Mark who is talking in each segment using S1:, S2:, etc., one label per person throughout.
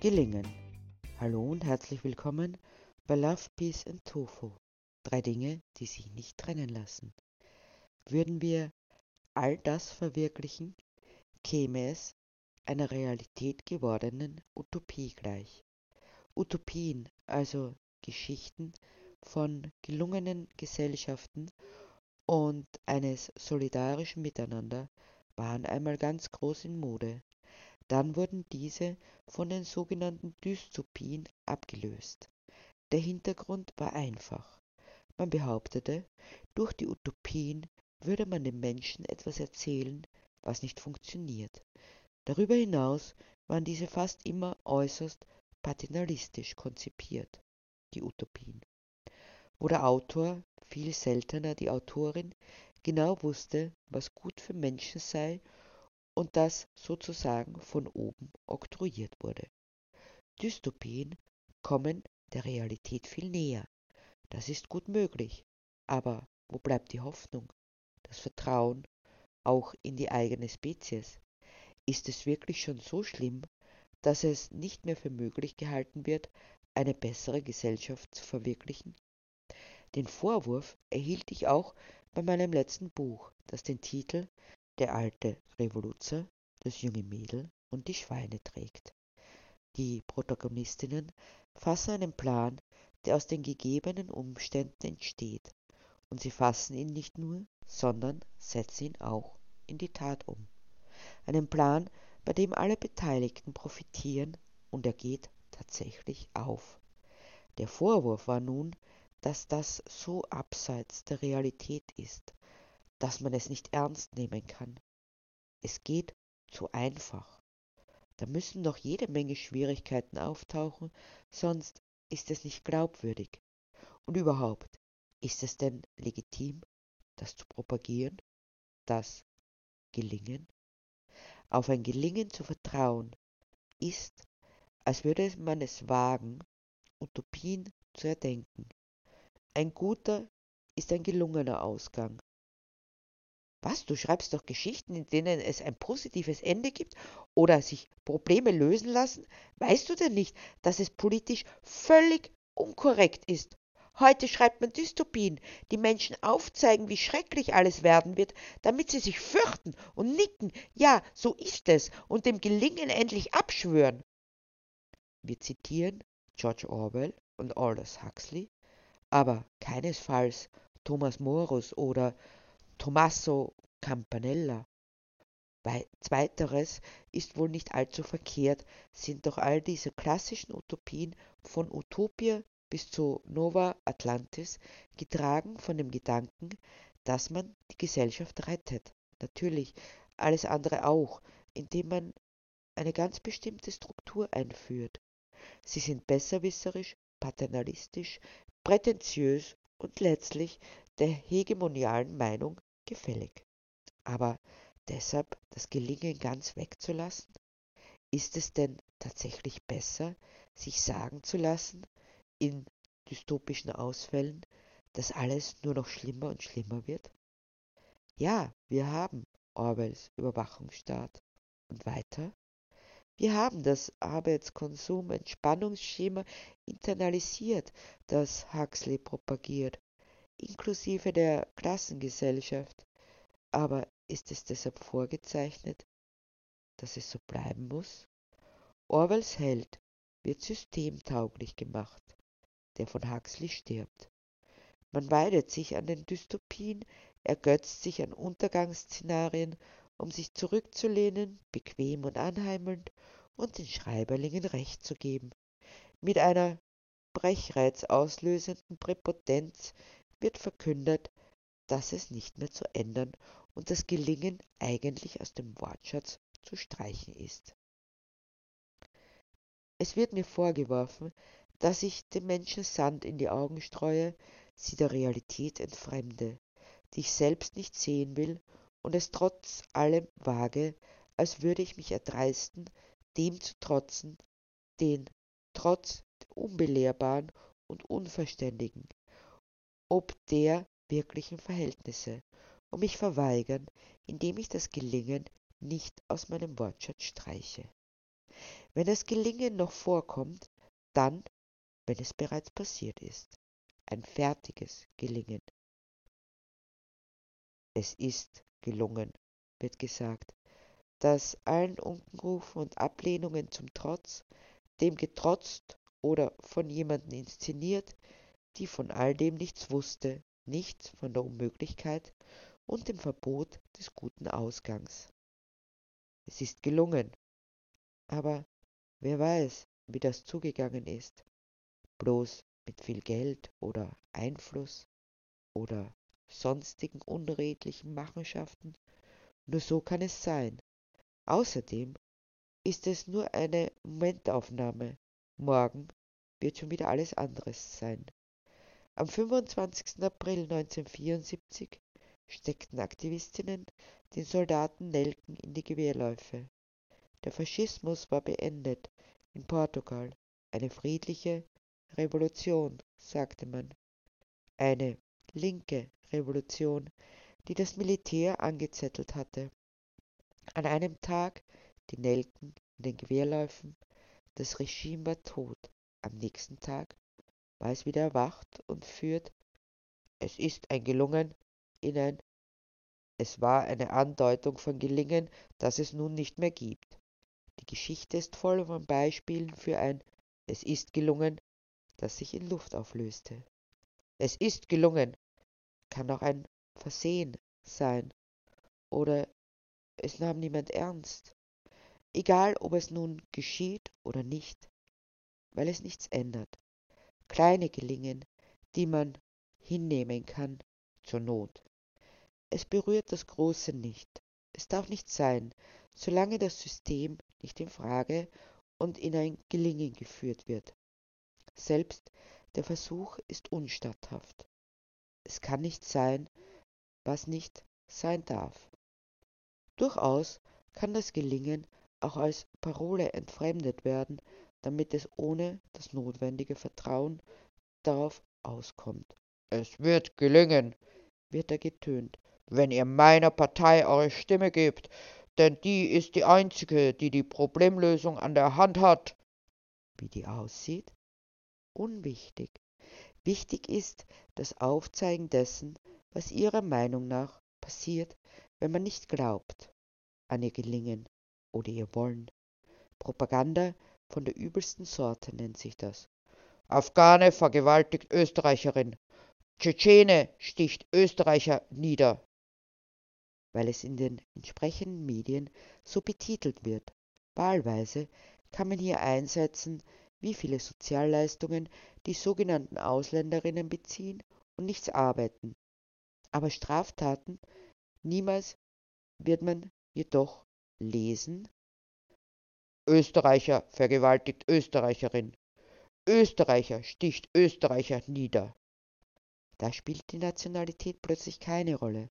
S1: Gelingen. Hallo und herzlich willkommen bei Love, Peace and Tofu. Drei Dinge, die sich nicht trennen lassen. Würden wir all das verwirklichen, käme es einer Realität gewordenen Utopie gleich. Utopien, also Geschichten von gelungenen Gesellschaften und eines solidarischen Miteinander, waren einmal ganz groß in Mode. Dann wurden diese von den sogenannten Dystopien abgelöst. Der Hintergrund war einfach. Man behauptete, durch die Utopien würde man den Menschen etwas erzählen, was nicht funktioniert. Darüber hinaus waren diese fast immer äußerst paternalistisch konzipiert, die Utopien, wo der Autor, viel seltener die Autorin, genau wusste, was gut für Menschen sei und das sozusagen von oben oktroyiert wurde. Dystopien kommen der Realität viel näher. Das ist gut möglich. Aber wo bleibt die Hoffnung, das Vertrauen auch in die eigene Spezies? Ist es wirklich schon so schlimm, dass es nicht mehr für möglich gehalten wird, eine bessere Gesellschaft zu verwirklichen? Den Vorwurf erhielt ich auch bei meinem letzten Buch, das den Titel der alte Revoluzer, das junge Mädel und die Schweine trägt. Die Protagonistinnen fassen einen Plan, der aus den gegebenen Umständen entsteht, und sie fassen ihn nicht nur, sondern setzen ihn auch in die Tat um. Einen Plan, bei dem alle Beteiligten profitieren, und er geht tatsächlich auf. Der Vorwurf war nun, dass das so abseits der Realität ist, dass man es nicht ernst nehmen kann. Es geht zu einfach. Da müssen noch jede Menge Schwierigkeiten auftauchen, sonst ist es nicht glaubwürdig. Und überhaupt, ist es denn legitim, das zu propagieren, das Gelingen? Auf ein Gelingen zu vertrauen, ist, als würde man es wagen, Utopien zu erdenken. Ein guter ist ein gelungener Ausgang, was, du schreibst doch Geschichten, in denen es ein positives Ende gibt oder sich Probleme lösen lassen? Weißt du denn nicht, dass es politisch völlig unkorrekt ist? Heute schreibt man Dystopien, die Menschen aufzeigen, wie schrecklich alles werden wird, damit sie sich fürchten und nicken, ja, so ist es, und dem Gelingen endlich abschwören. Wir zitieren George Orwell und Aldous Huxley, aber keinesfalls Thomas Morus oder Tommaso Campanella. Zweiteres ist wohl nicht allzu verkehrt, sind doch all diese klassischen Utopien von Utopia bis zu Nova Atlantis getragen von dem Gedanken, dass man die Gesellschaft rettet. Natürlich, alles andere auch, indem man eine ganz bestimmte Struktur einführt. Sie sind besserwisserisch, paternalistisch, prätentiös und letztlich der hegemonialen Meinung gefällig. Aber deshalb das Gelingen ganz wegzulassen? Ist es denn tatsächlich besser, sich sagen zu lassen, in dystopischen Ausfällen, dass alles nur noch schlimmer und schlimmer wird? Ja, wir haben Orwells Überwachungsstaat. Und weiter? Wir haben das Arbeitskonsum-Entspannungsschema internalisiert, das Huxley propagiert inklusive der Klassengesellschaft. Aber ist es deshalb vorgezeichnet, dass es so bleiben muss? Orwells Held wird systemtauglich gemacht, der von Huxley stirbt. Man weidet sich an den Dystopien, ergötzt sich an Untergangsszenarien, um sich zurückzulehnen, bequem und anheimelnd und den Schreiberlingen Recht zu geben. Mit einer brechreizauslösenden Präpotenz wird verkündet, dass es nicht mehr zu ändern und das Gelingen eigentlich aus dem Wortschatz zu streichen ist. Es wird mir vorgeworfen, dass ich den Menschen Sand in die Augen streue, sie der Realität entfremde, die ich selbst nicht sehen will und es trotz allem wage, als würde ich mich erdreisten, dem zu trotzen, den trotz Unbelehrbaren und Unverständigen, ob der wirklichen Verhältnisse und mich verweigern, indem ich das Gelingen nicht aus meinem Wortschatz streiche. Wenn das Gelingen noch vorkommt, dann, wenn es bereits passiert ist. Ein fertiges Gelingen. Es ist gelungen, wird gesagt, dass allen Unkenrufen und Ablehnungen zum Trotz, dem getrotzt oder von jemandem inszeniert, die von all dem nichts wusste, nichts von der Unmöglichkeit und dem Verbot des guten Ausgangs. Es ist gelungen, aber wer weiß, wie das zugegangen ist, bloß mit viel Geld oder Einfluss oder sonstigen unredlichen Machenschaften, nur so kann es sein. Außerdem ist es nur eine Momentaufnahme. Morgen wird schon wieder alles anderes sein. Am 25. April 1974 steckten Aktivistinnen den Soldaten Nelken in die Gewehrläufe. Der Faschismus war beendet in Portugal. Eine friedliche Revolution, sagte man. Eine linke Revolution, die das Militär angezettelt hatte. An einem Tag die Nelken in den Gewehrläufen, das Regime war tot. Am nächsten Tag war es wieder erwacht und führt, es ist ein gelungen, in ein, es war eine Andeutung von Gelingen, das es nun nicht mehr gibt. Die Geschichte ist voll von Beispielen für ein, es ist gelungen, das sich in Luft auflöste. Es ist gelungen, kann auch ein Versehen sein oder es nahm niemand ernst. Egal, ob es nun geschieht oder nicht, weil es nichts ändert kleine gelingen, die man hinnehmen kann zur Not. Es berührt das Große nicht. Es darf nicht sein, solange das System nicht in Frage und in ein Gelingen geführt wird. Selbst der Versuch ist unstatthaft. Es kann nicht sein, was nicht sein darf. Durchaus kann das Gelingen auch als Parole entfremdet werden, damit es ohne das notwendige Vertrauen darauf auskommt. Es wird gelingen, wird da getönt, wenn ihr meiner Partei eure Stimme gebt, denn die ist die einzige, die die Problemlösung an der Hand hat. Wie die aussieht? Unwichtig. Wichtig ist das Aufzeigen dessen, was ihrer Meinung nach passiert, wenn man nicht glaubt an ihr Gelingen oder ihr Wollen. Propaganda von der übelsten Sorte nennt sich das. Afghane vergewaltigt Österreicherin. Tschetschene sticht Österreicher nieder. Weil es in den entsprechenden Medien so betitelt wird. Wahlweise kann man hier einsetzen, wie viele Sozialleistungen die sogenannten Ausländerinnen beziehen und nichts arbeiten. Aber Straftaten niemals wird man jedoch lesen Österreicher vergewaltigt Österreicherin. Österreicher sticht Österreicher nieder. Da spielt die Nationalität plötzlich keine Rolle,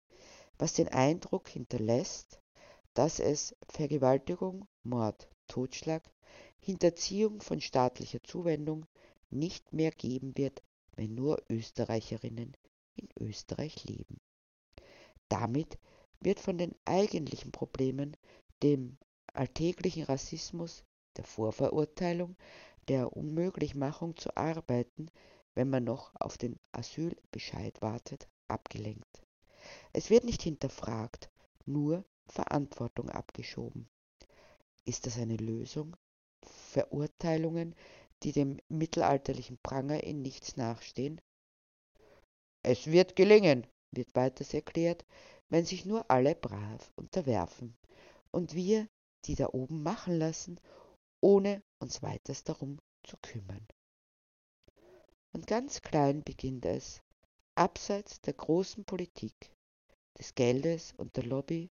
S1: was den Eindruck hinterlässt, dass es Vergewaltigung, Mord, Totschlag, Hinterziehung von staatlicher Zuwendung nicht mehr geben wird, wenn nur Österreicherinnen in Österreich leben. Damit wird von den eigentlichen Problemen, dem alltäglichen Rassismus, der Vorverurteilung, der Unmöglichmachung zu arbeiten, wenn man noch auf den Asylbescheid wartet, abgelenkt. Es wird nicht hinterfragt, nur Verantwortung abgeschoben. Ist das eine Lösung? Verurteilungen, die dem mittelalterlichen Pranger in nichts nachstehen? Es wird gelingen, wird weiters erklärt, wenn sich nur alle brav unterwerfen und wir die da oben machen lassen, ohne uns weiters darum zu kümmern. Und ganz klein beginnt es, abseits der großen Politik, des Geldes und der Lobby,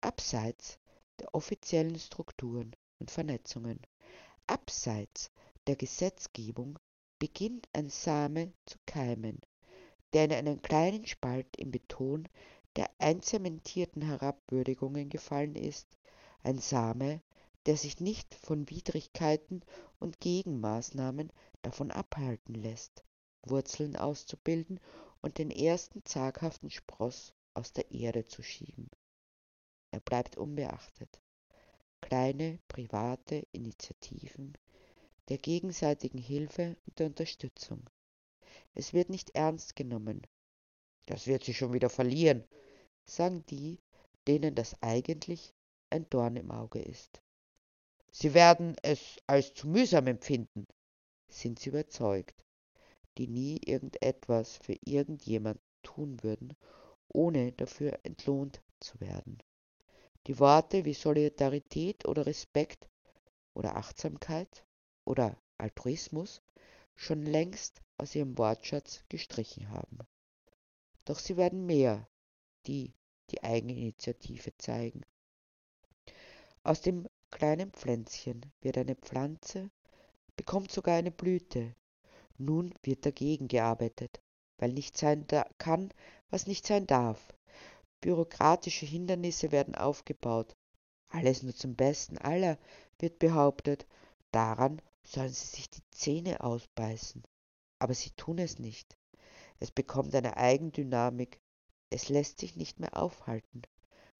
S1: abseits der offiziellen Strukturen und Vernetzungen, abseits der Gesetzgebung beginnt ein Same zu keimen, der in einen kleinen Spalt im Beton der einzementierten Herabwürdigungen gefallen ist ein Same, der sich nicht von Widrigkeiten und Gegenmaßnahmen davon abhalten lässt, Wurzeln auszubilden und den ersten zaghaften Spross aus der Erde zu schieben. Er bleibt unbeachtet. kleine private Initiativen der gegenseitigen Hilfe und der Unterstützung. Es wird nicht ernst genommen. Das wird sie schon wieder verlieren, sagen die, denen das eigentlich ein Dorn im Auge ist. Sie werden es als zu mühsam empfinden, sind sie überzeugt, die nie irgendetwas für irgendjemand tun würden, ohne dafür entlohnt zu werden. Die Worte wie Solidarität oder Respekt oder Achtsamkeit oder Altruismus schon längst aus ihrem Wortschatz gestrichen haben. Doch sie werden mehr, die die Eigeninitiative zeigen. Aus dem kleinen Pflänzchen wird eine Pflanze, bekommt sogar eine Blüte. Nun wird dagegen gearbeitet, weil nicht sein kann, was nicht sein darf. Bürokratische Hindernisse werden aufgebaut. Alles nur zum Besten aller, wird behauptet. Daran sollen sie sich die Zähne ausbeißen. Aber sie tun es nicht. Es bekommt eine Eigendynamik. Es lässt sich nicht mehr aufhalten.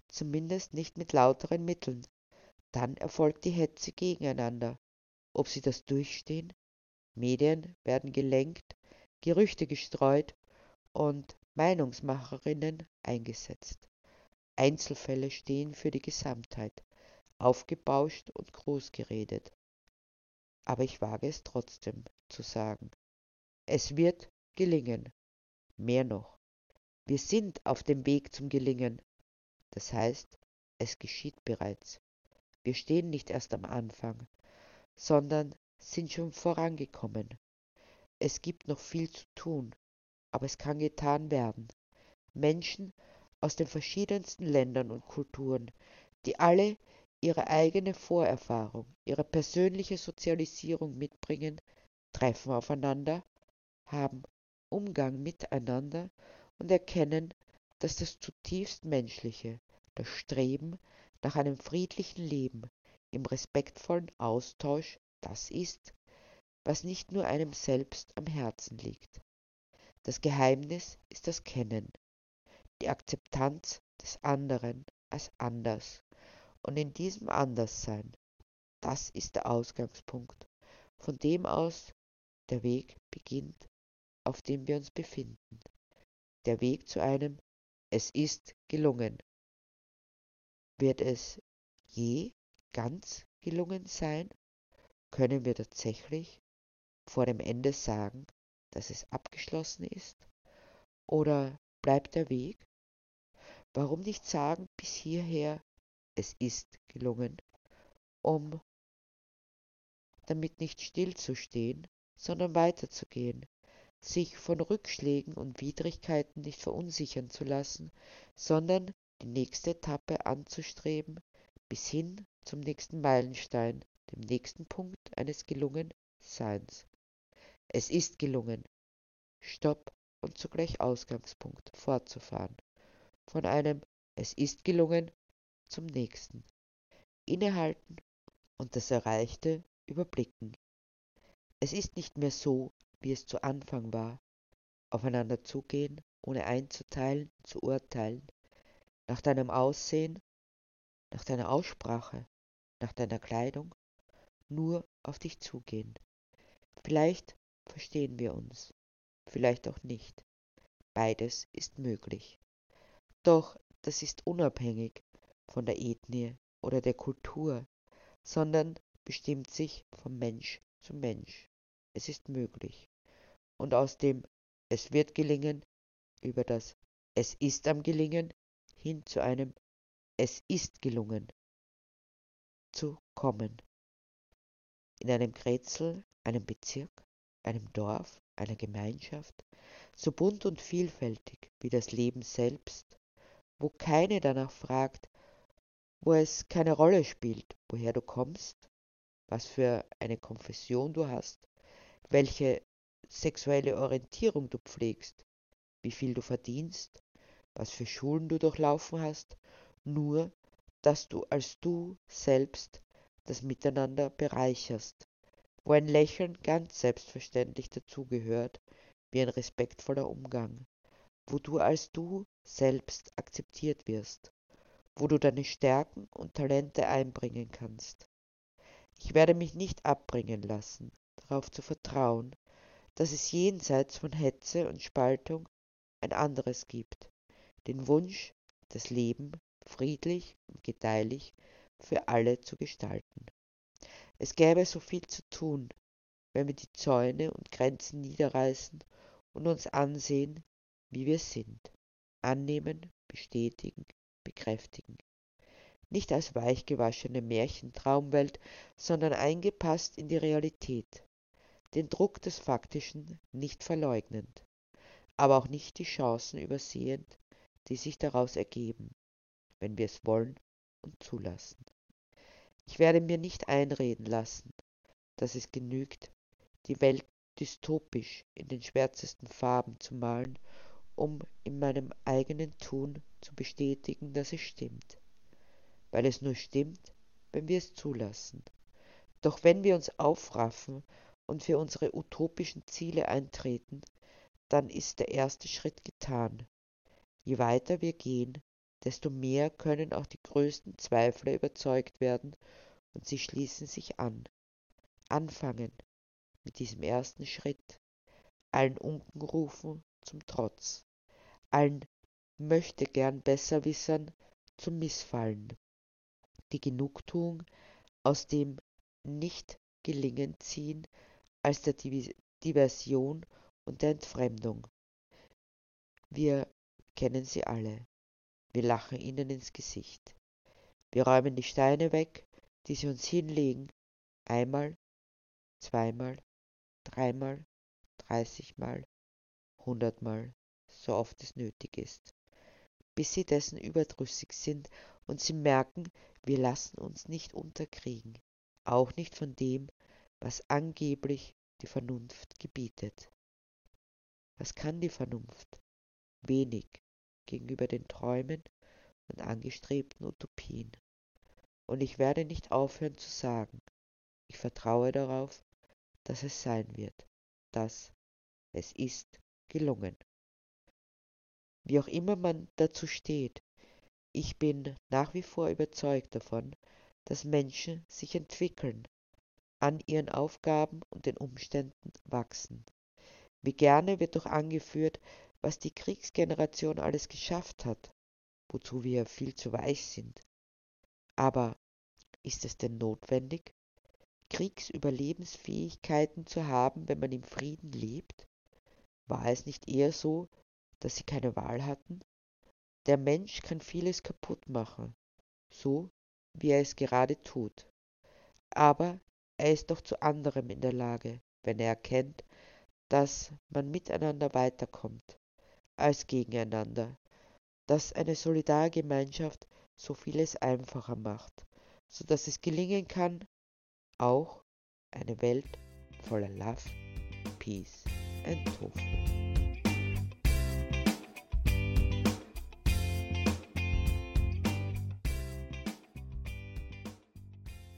S1: Zumindest nicht mit lauteren Mitteln. Dann erfolgt die Hetze gegeneinander. Ob sie das durchstehen? Medien werden gelenkt, Gerüchte gestreut und Meinungsmacherinnen eingesetzt. Einzelfälle stehen für die Gesamtheit, aufgebauscht und groß geredet. Aber ich wage es trotzdem zu sagen. Es wird gelingen. Mehr noch. Wir sind auf dem Weg zum Gelingen. Das heißt, es geschieht bereits. Wir stehen nicht erst am Anfang, sondern sind schon vorangekommen. Es gibt noch viel zu tun, aber es kann getan werden. Menschen aus den verschiedensten Ländern und Kulturen, die alle ihre eigene Vorerfahrung, ihre persönliche Sozialisierung mitbringen, treffen aufeinander, haben Umgang miteinander und erkennen, dass das zutiefst Menschliche, das Streben nach einem friedlichen Leben im respektvollen Austausch das ist, was nicht nur einem selbst am Herzen liegt. Das Geheimnis ist das Kennen, die Akzeptanz des anderen als anders. Und in diesem Anderssein, das ist der Ausgangspunkt, von dem aus der Weg beginnt, auf dem wir uns befinden. Der Weg zu einem Es ist gelungen. Wird es je ganz gelungen sein? Können wir tatsächlich vor dem Ende sagen, dass es abgeschlossen ist? Oder bleibt der Weg? Warum nicht sagen bis hierher, es ist gelungen, um damit nicht stillzustehen, sondern weiterzugehen, sich von Rückschlägen und Widrigkeiten nicht verunsichern zu lassen, sondern die nächste Etappe anzustreben, bis hin zum nächsten Meilenstein, dem nächsten Punkt eines gelungen Seins. Es ist gelungen. Stopp und zugleich Ausgangspunkt fortzufahren. Von einem Es ist gelungen zum nächsten. Innehalten und das Erreichte überblicken. Es ist nicht mehr so, wie es zu Anfang war. Aufeinander zugehen, ohne einzuteilen, zu urteilen. Nach deinem Aussehen, nach deiner Aussprache, nach deiner Kleidung, nur auf dich zugehen. Vielleicht verstehen wir uns, vielleicht auch nicht. Beides ist möglich. Doch das ist unabhängig von der Ethnie oder der Kultur, sondern bestimmt sich vom Mensch zu Mensch. Es ist möglich. Und aus dem Es wird gelingen über das Es ist am Gelingen hin zu einem Es ist gelungen zu kommen. In einem Grätzl, einem Bezirk, einem Dorf, einer Gemeinschaft, so bunt und vielfältig wie das Leben selbst, wo keine danach fragt, wo es keine Rolle spielt, woher du kommst, was für eine Konfession du hast, welche sexuelle Orientierung du pflegst, wie viel du verdienst, was für Schulen du durchlaufen hast, nur dass du als du selbst das Miteinander bereicherst, wo ein Lächeln ganz selbstverständlich dazugehört, wie ein respektvoller Umgang, wo du als du selbst akzeptiert wirst, wo du deine Stärken und Talente einbringen kannst. Ich werde mich nicht abbringen lassen, darauf zu vertrauen, dass es jenseits von Hetze und Spaltung ein anderes gibt, den Wunsch, das Leben friedlich und gedeihlich für alle zu gestalten. Es gäbe so viel zu tun, wenn wir die Zäune und Grenzen niederreißen und uns ansehen, wie wir sind, annehmen, bestätigen, bekräftigen. Nicht als weichgewaschene Märchentraumwelt, sondern eingepasst in die Realität, den Druck des Faktischen nicht verleugnend, aber auch nicht die Chancen übersehend, die sich daraus ergeben, wenn wir es wollen und zulassen. Ich werde mir nicht einreden lassen, dass es genügt, die Welt dystopisch in den schwärzesten Farben zu malen, um in meinem eigenen Tun zu bestätigen, dass es stimmt. Weil es nur stimmt, wenn wir es zulassen. Doch wenn wir uns aufraffen und für unsere utopischen Ziele eintreten, dann ist der erste Schritt getan. Je weiter wir gehen, desto mehr können auch die größten Zweifler überzeugt werden und sie schließen sich an. Anfangen mit diesem ersten Schritt, allen Unkenrufen zum Trotz, allen möchte gern Besserwissern zum Missfallen, die Genugtuung aus dem Nicht-Gelingen ziehen als der Diversion und der Entfremdung. Wir kennen sie alle. Wir lachen ihnen ins Gesicht. Wir räumen die Steine weg, die sie uns hinlegen, einmal, zweimal, dreimal, dreißigmal, hundertmal, so oft es nötig ist, bis sie dessen überdrüssig sind und sie merken, wir lassen uns nicht unterkriegen, auch nicht von dem, was angeblich die Vernunft gebietet. Was kann die Vernunft? Wenig gegenüber den Träumen und angestrebten Utopien. Und ich werde nicht aufhören zu sagen, ich vertraue darauf, dass es sein wird, dass es ist gelungen. Wie auch immer man dazu steht, ich bin nach wie vor überzeugt davon, dass Menschen sich entwickeln, an ihren Aufgaben und den Umständen wachsen. Wie gerne wird doch angeführt, was die Kriegsgeneration alles geschafft hat, wozu wir viel zu weich sind. Aber ist es denn notwendig, Kriegsüberlebensfähigkeiten zu haben, wenn man im Frieden lebt? War es nicht eher so, dass sie keine Wahl hatten? Der Mensch kann vieles kaputt machen, so wie er es gerade tut. Aber er ist doch zu anderem in der Lage, wenn er erkennt, dass man miteinander weiterkommt als gegeneinander, dass eine Solidargemeinschaft so vieles einfacher macht, so dass es gelingen kann, auch eine Welt voller Love, Peace and Tofu.